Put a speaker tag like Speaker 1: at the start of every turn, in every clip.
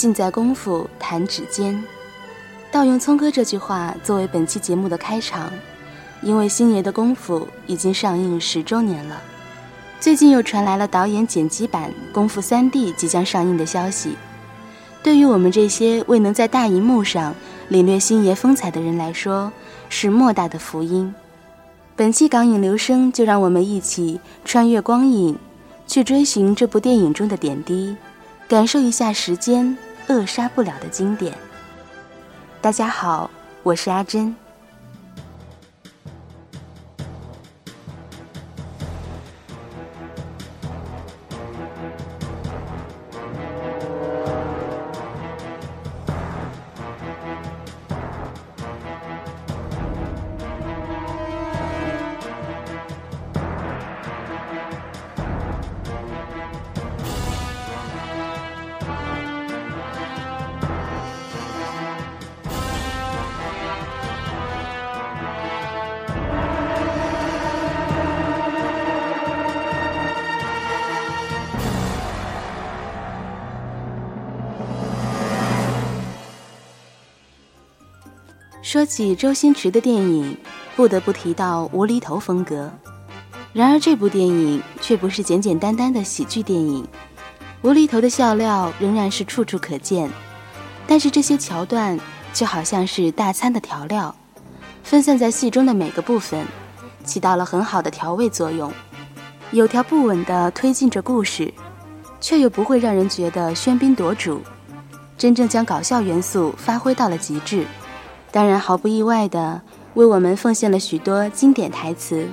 Speaker 1: 尽在功夫弹指间。盗用聪哥这句话作为本期节目的开场，因为星爷的功夫已经上映十周年了。最近又传来了导演剪辑版《功夫三 D》即将上映的消息。对于我们这些未能在大荧幕上领略星爷风采的人来说，是莫大的福音。本期港影留声，就让我们一起穿越光影。去追寻这部电影中的点滴，感受一下时间扼杀不了的经典。大家好，我是阿珍。说起周星驰的电影，不得不提到无厘头风格。然而这部电影却不是简简单单的喜剧电影，无厘头的笑料仍然是处处可见。但是这些桥段就好像是大餐的调料，分散在戏中的每个部分，起到了很好的调味作用，有条不紊地推进着故事，却又不会让人觉得喧宾夺主，真正将搞笑元素发挥到了极致。当然，毫不意外的为我们奉献了许多经典台词。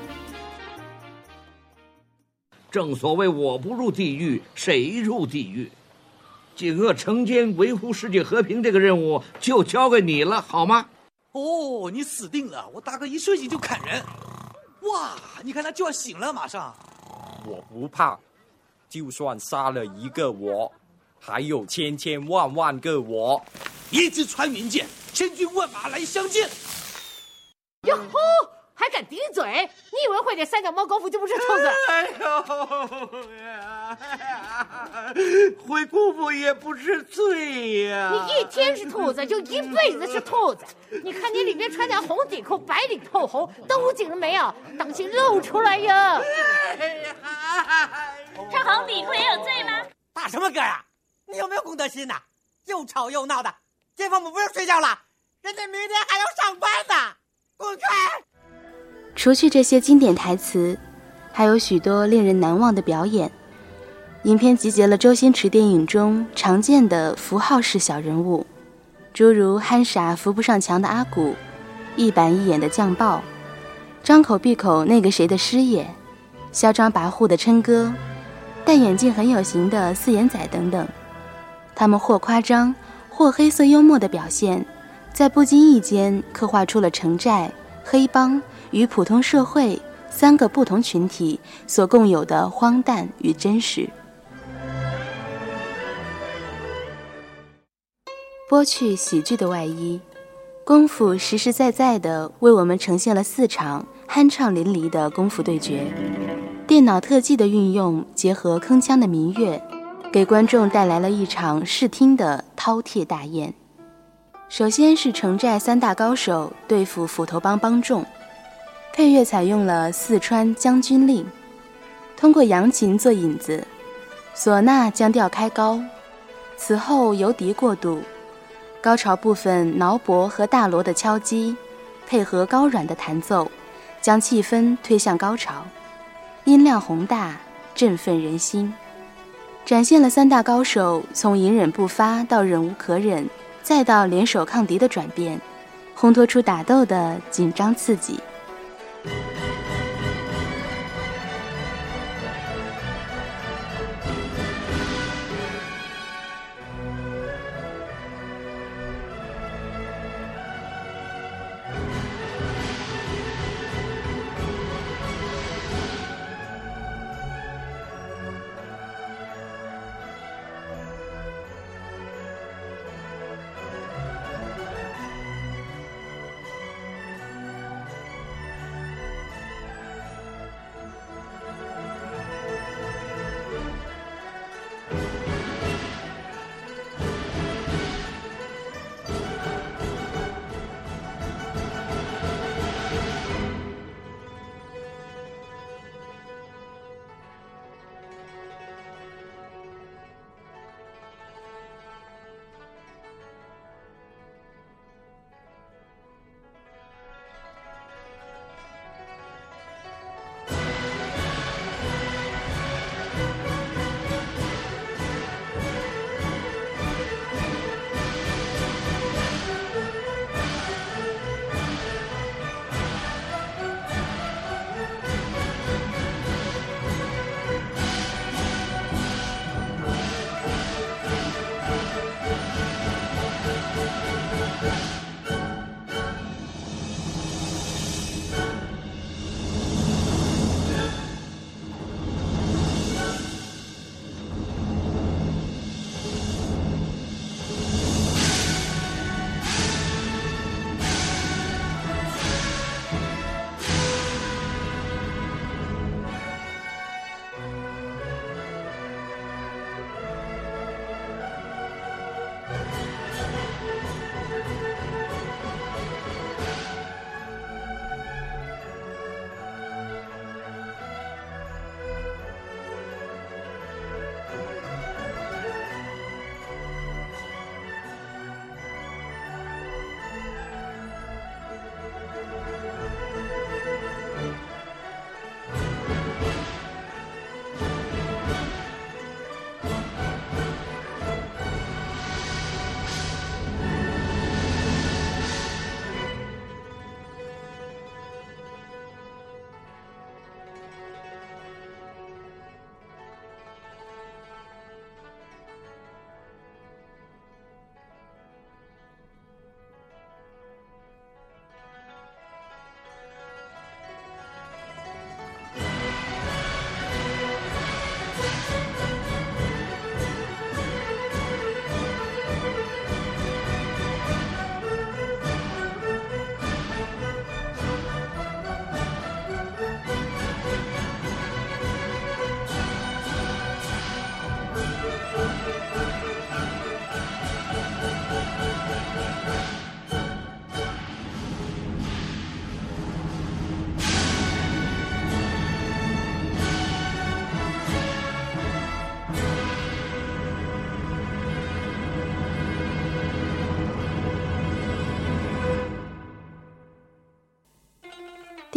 Speaker 2: 正所谓“我不入地狱，谁入地狱？”警恶惩奸、维护世界和平这个任务就交给你了，好吗？
Speaker 3: 哦，你死定了！我大哥一睡醒就砍人。哇，你看他就要醒了，马上。
Speaker 4: 我不怕，就算杀了一个我，还有千千万万个我。
Speaker 3: 一支穿云箭。千军万马来相见！
Speaker 5: 哟吼，还敢顶嘴？你以为会点三脚猫功夫就不是兔子？哎
Speaker 2: 呦，会功夫也不是罪呀！
Speaker 5: 你一天是兔子，就一辈子是兔子。你看你里面穿条红底裤，白里透红，都紧了没有？当心露出来呀！
Speaker 6: 穿红底裤也有罪吗？
Speaker 7: 打什么嗝呀？你有没有公德心呐？又吵又闹的，街坊们不用睡觉了？人家明天还要上班呢，滚开！
Speaker 1: 除去这些经典台词，还有许多令人难忘的表演。影片集结了周星驰电影中常见的符号式小人物，诸如憨傻扶不上墙的阿古，一板一眼的酱爆，张口闭口那个谁的师爷，嚣张跋扈的琛哥，戴眼镜很有型的四眼仔等等。他们或夸张，或黑色幽默的表现。在不经意间刻画出了城寨、黑帮与普通社会三个不同群体所共有的荒诞与真实。剥去喜剧的外衣，功夫实实在在地为我们呈现了四场酣畅淋漓的功夫对决。电脑特技的运用结合铿锵的民乐，给观众带来了一场视听的饕餮大宴。首先是城寨三大高手对付斧头帮帮众，配乐采用了四川将军令，通过扬琴做引子，唢呐将调开高，此后由笛过渡，高潮部分挠脖和大锣的敲击，配合高软的弹奏，将气氛推向高潮，音量宏大，振奋人心，展现了三大高手从隐忍不发到忍无可忍。再到联手抗敌的转变，烘托出打斗的紧张刺激。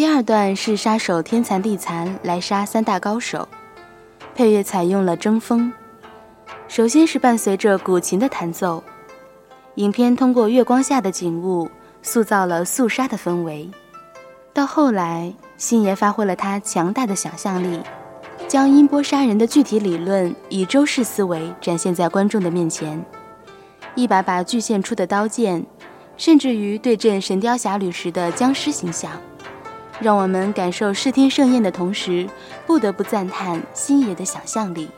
Speaker 1: 第二段是杀手天残地残来杀三大高手，配乐采用了争锋。首先是伴随着古琴的弹奏，影片通过月光下的景物塑造了肃杀的氛围。到后来，星爷发挥了他强大的想象力，将音波杀人的具体理论以周氏思维展现在观众的面前，一把把巨献出的刀剑，甚至于对阵《神雕侠侣》时的僵尸形象。让我们感受视听盛宴的同时，不得不赞叹星爷的想象力。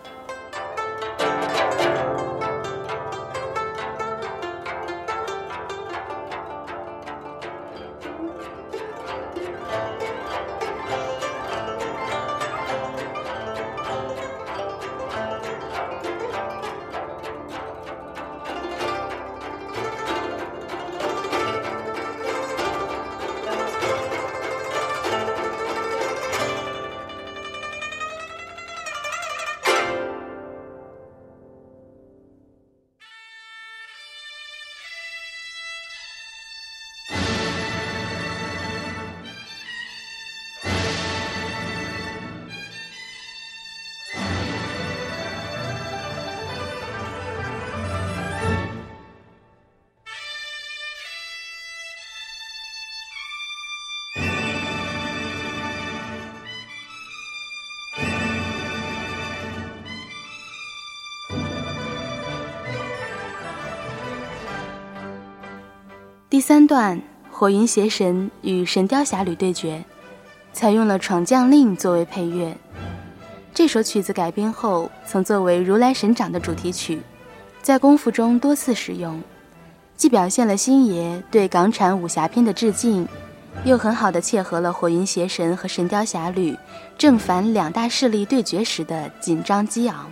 Speaker 1: 第三段，火云邪神与神雕侠侣对决，采用了《闯将令》作为配乐。这首曲子改编后，曾作为如来神掌的主题曲，在功夫中多次使用，既表现了星爷对港产武侠片的致敬，又很好的切合了火云邪神和神雕侠侣正反两大势力对决时的紧张激昂。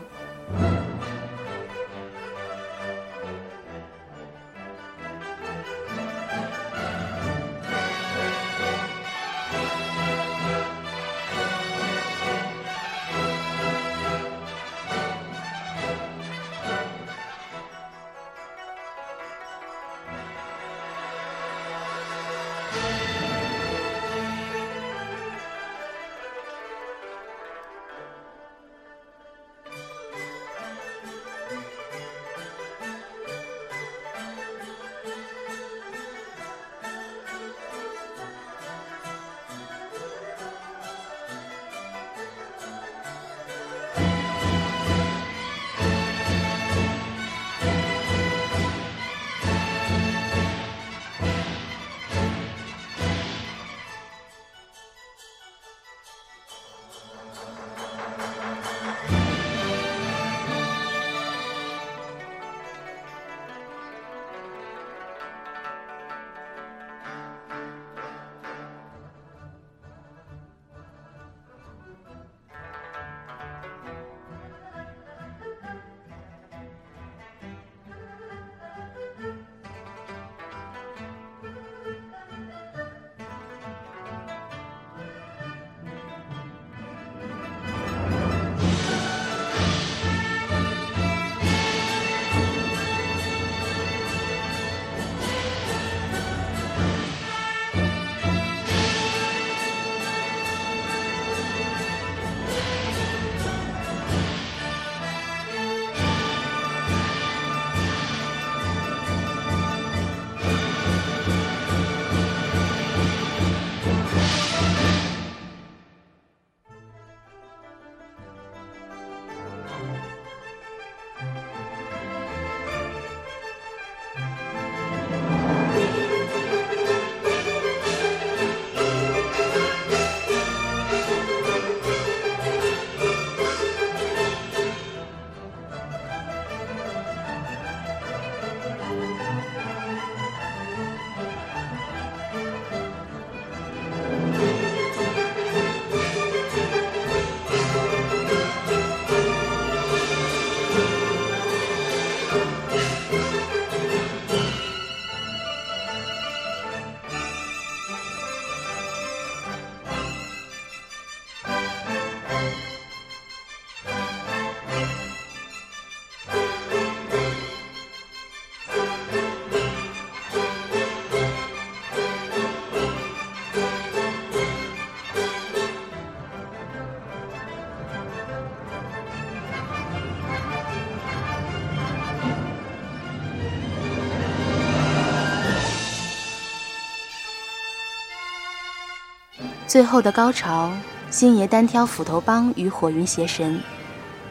Speaker 1: 最后的高潮，星爷单挑斧头帮与火云邪神，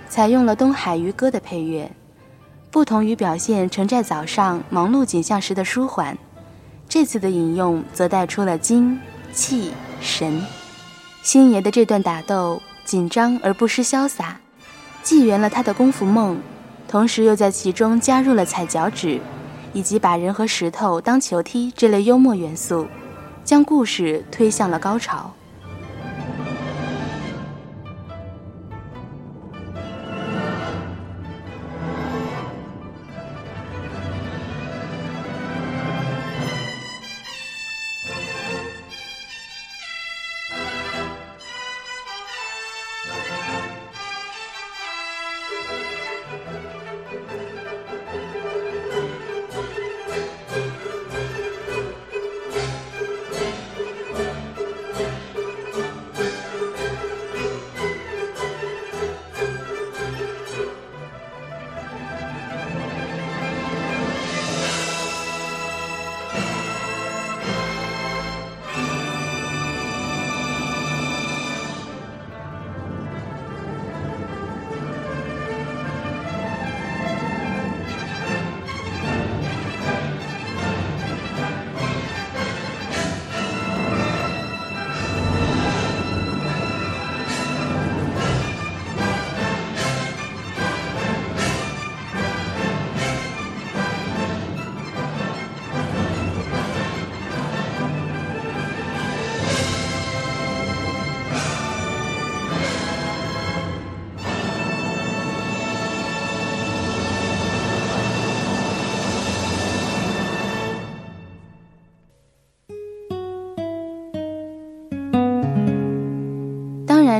Speaker 1: 采用了东海渔歌的配乐，不同于表现城寨早上忙碌景象时的舒缓，这次的引用则带出了精、气、神。星爷的这段打斗紧张而不失潇洒，既圆了他的功夫梦，同时又在其中加入了踩脚趾，以及把人和石头当球踢这类幽默元素，将故事推向了高潮。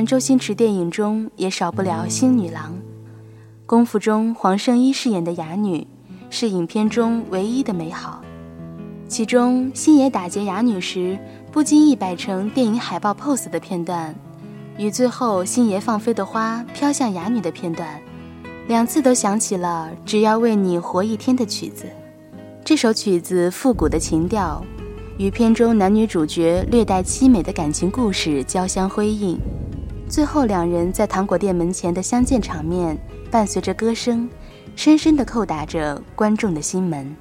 Speaker 1: 周星驰电影中也少不了星女郎，功夫中黄圣依饰演的哑女是影片中唯一的美好。其中星爷打劫哑女时不经意摆成电影海报 pose 的片段，与最后星爷放飞的花飘向哑女的片段，两次都响起了《只要为你活一天》的曲子。这首曲子复古的情调，与片中男女主角略带凄美的感情故事交相辉映。最后，两人在糖果店门前的相见场面，伴随着歌声，深深的叩打着观众的心门。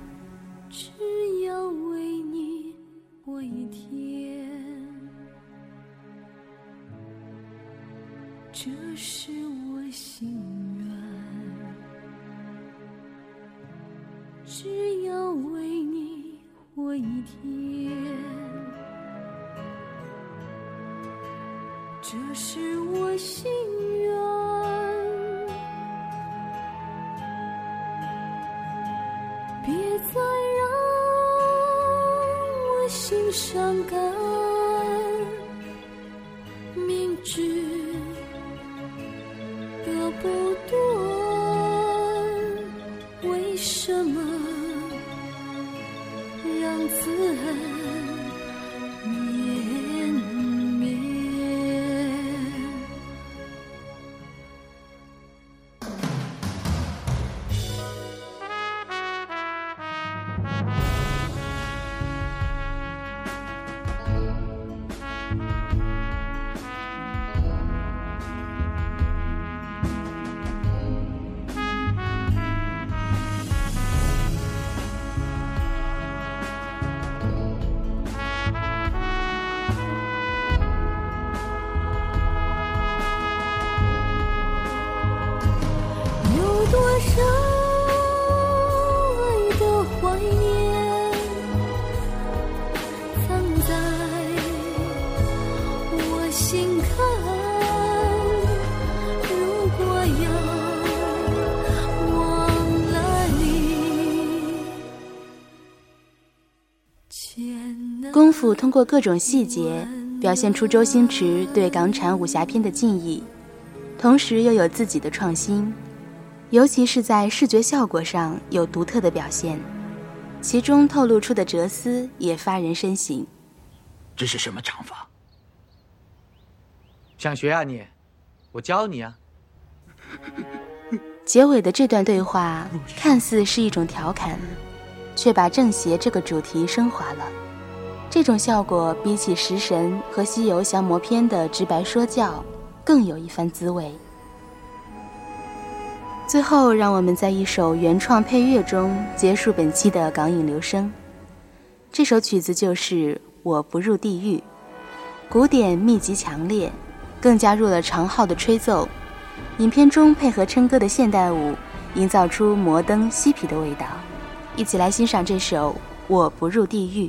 Speaker 8: 伤感。
Speaker 1: 通过各种细节表现出周星驰对港产武侠片的敬意，同时又有自己的创新，尤其是在视觉效果上有独特的表现，其中透露出的哲思也发人深省。
Speaker 9: 这是什么掌法？
Speaker 3: 想学啊你？我教你啊。
Speaker 1: 结尾的这段对话看似是一种调侃，却把正邪这个主题升华了。这种效果比起食神和西游降魔篇的直白说教，更有一番滋味。最后，让我们在一首原创配乐中结束本期的港影留声。这首曲子就是《我不入地狱》，鼓点密集强烈，更加入了长号的吹奏。影片中配合琛哥的现代舞，营造出摩登嬉皮的味道。一起来欣赏这首《我不入地狱》。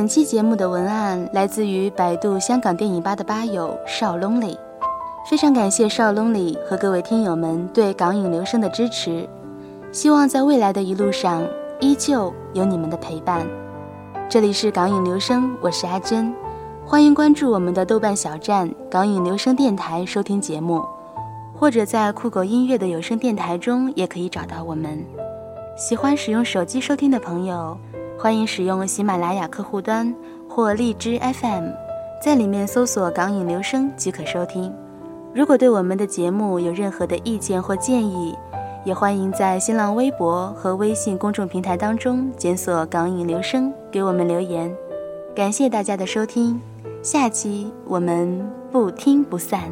Speaker 1: 本期节目的文案来自于百度香港电影吧的吧友少 lonely，非常感谢少 lonely 和各位听友们对港影留声的支持，希望在未来的一路上依旧有你们的陪伴。这里是港影留声，我是阿珍，欢迎关注我们的豆瓣小站港影留声电台收听节目，或者在酷狗音乐的有声电台中也可以找到我们。喜欢使用手机收听的朋友。欢迎使用喜马拉雅客户端或荔枝 FM，在里面搜索“港影留声”即可收听。如果对我们的节目有任何的意见或建议，也欢迎在新浪微博和微信公众平台当中检索“港影留声”给我们留言。感谢大家的收听，下期我们不听不散。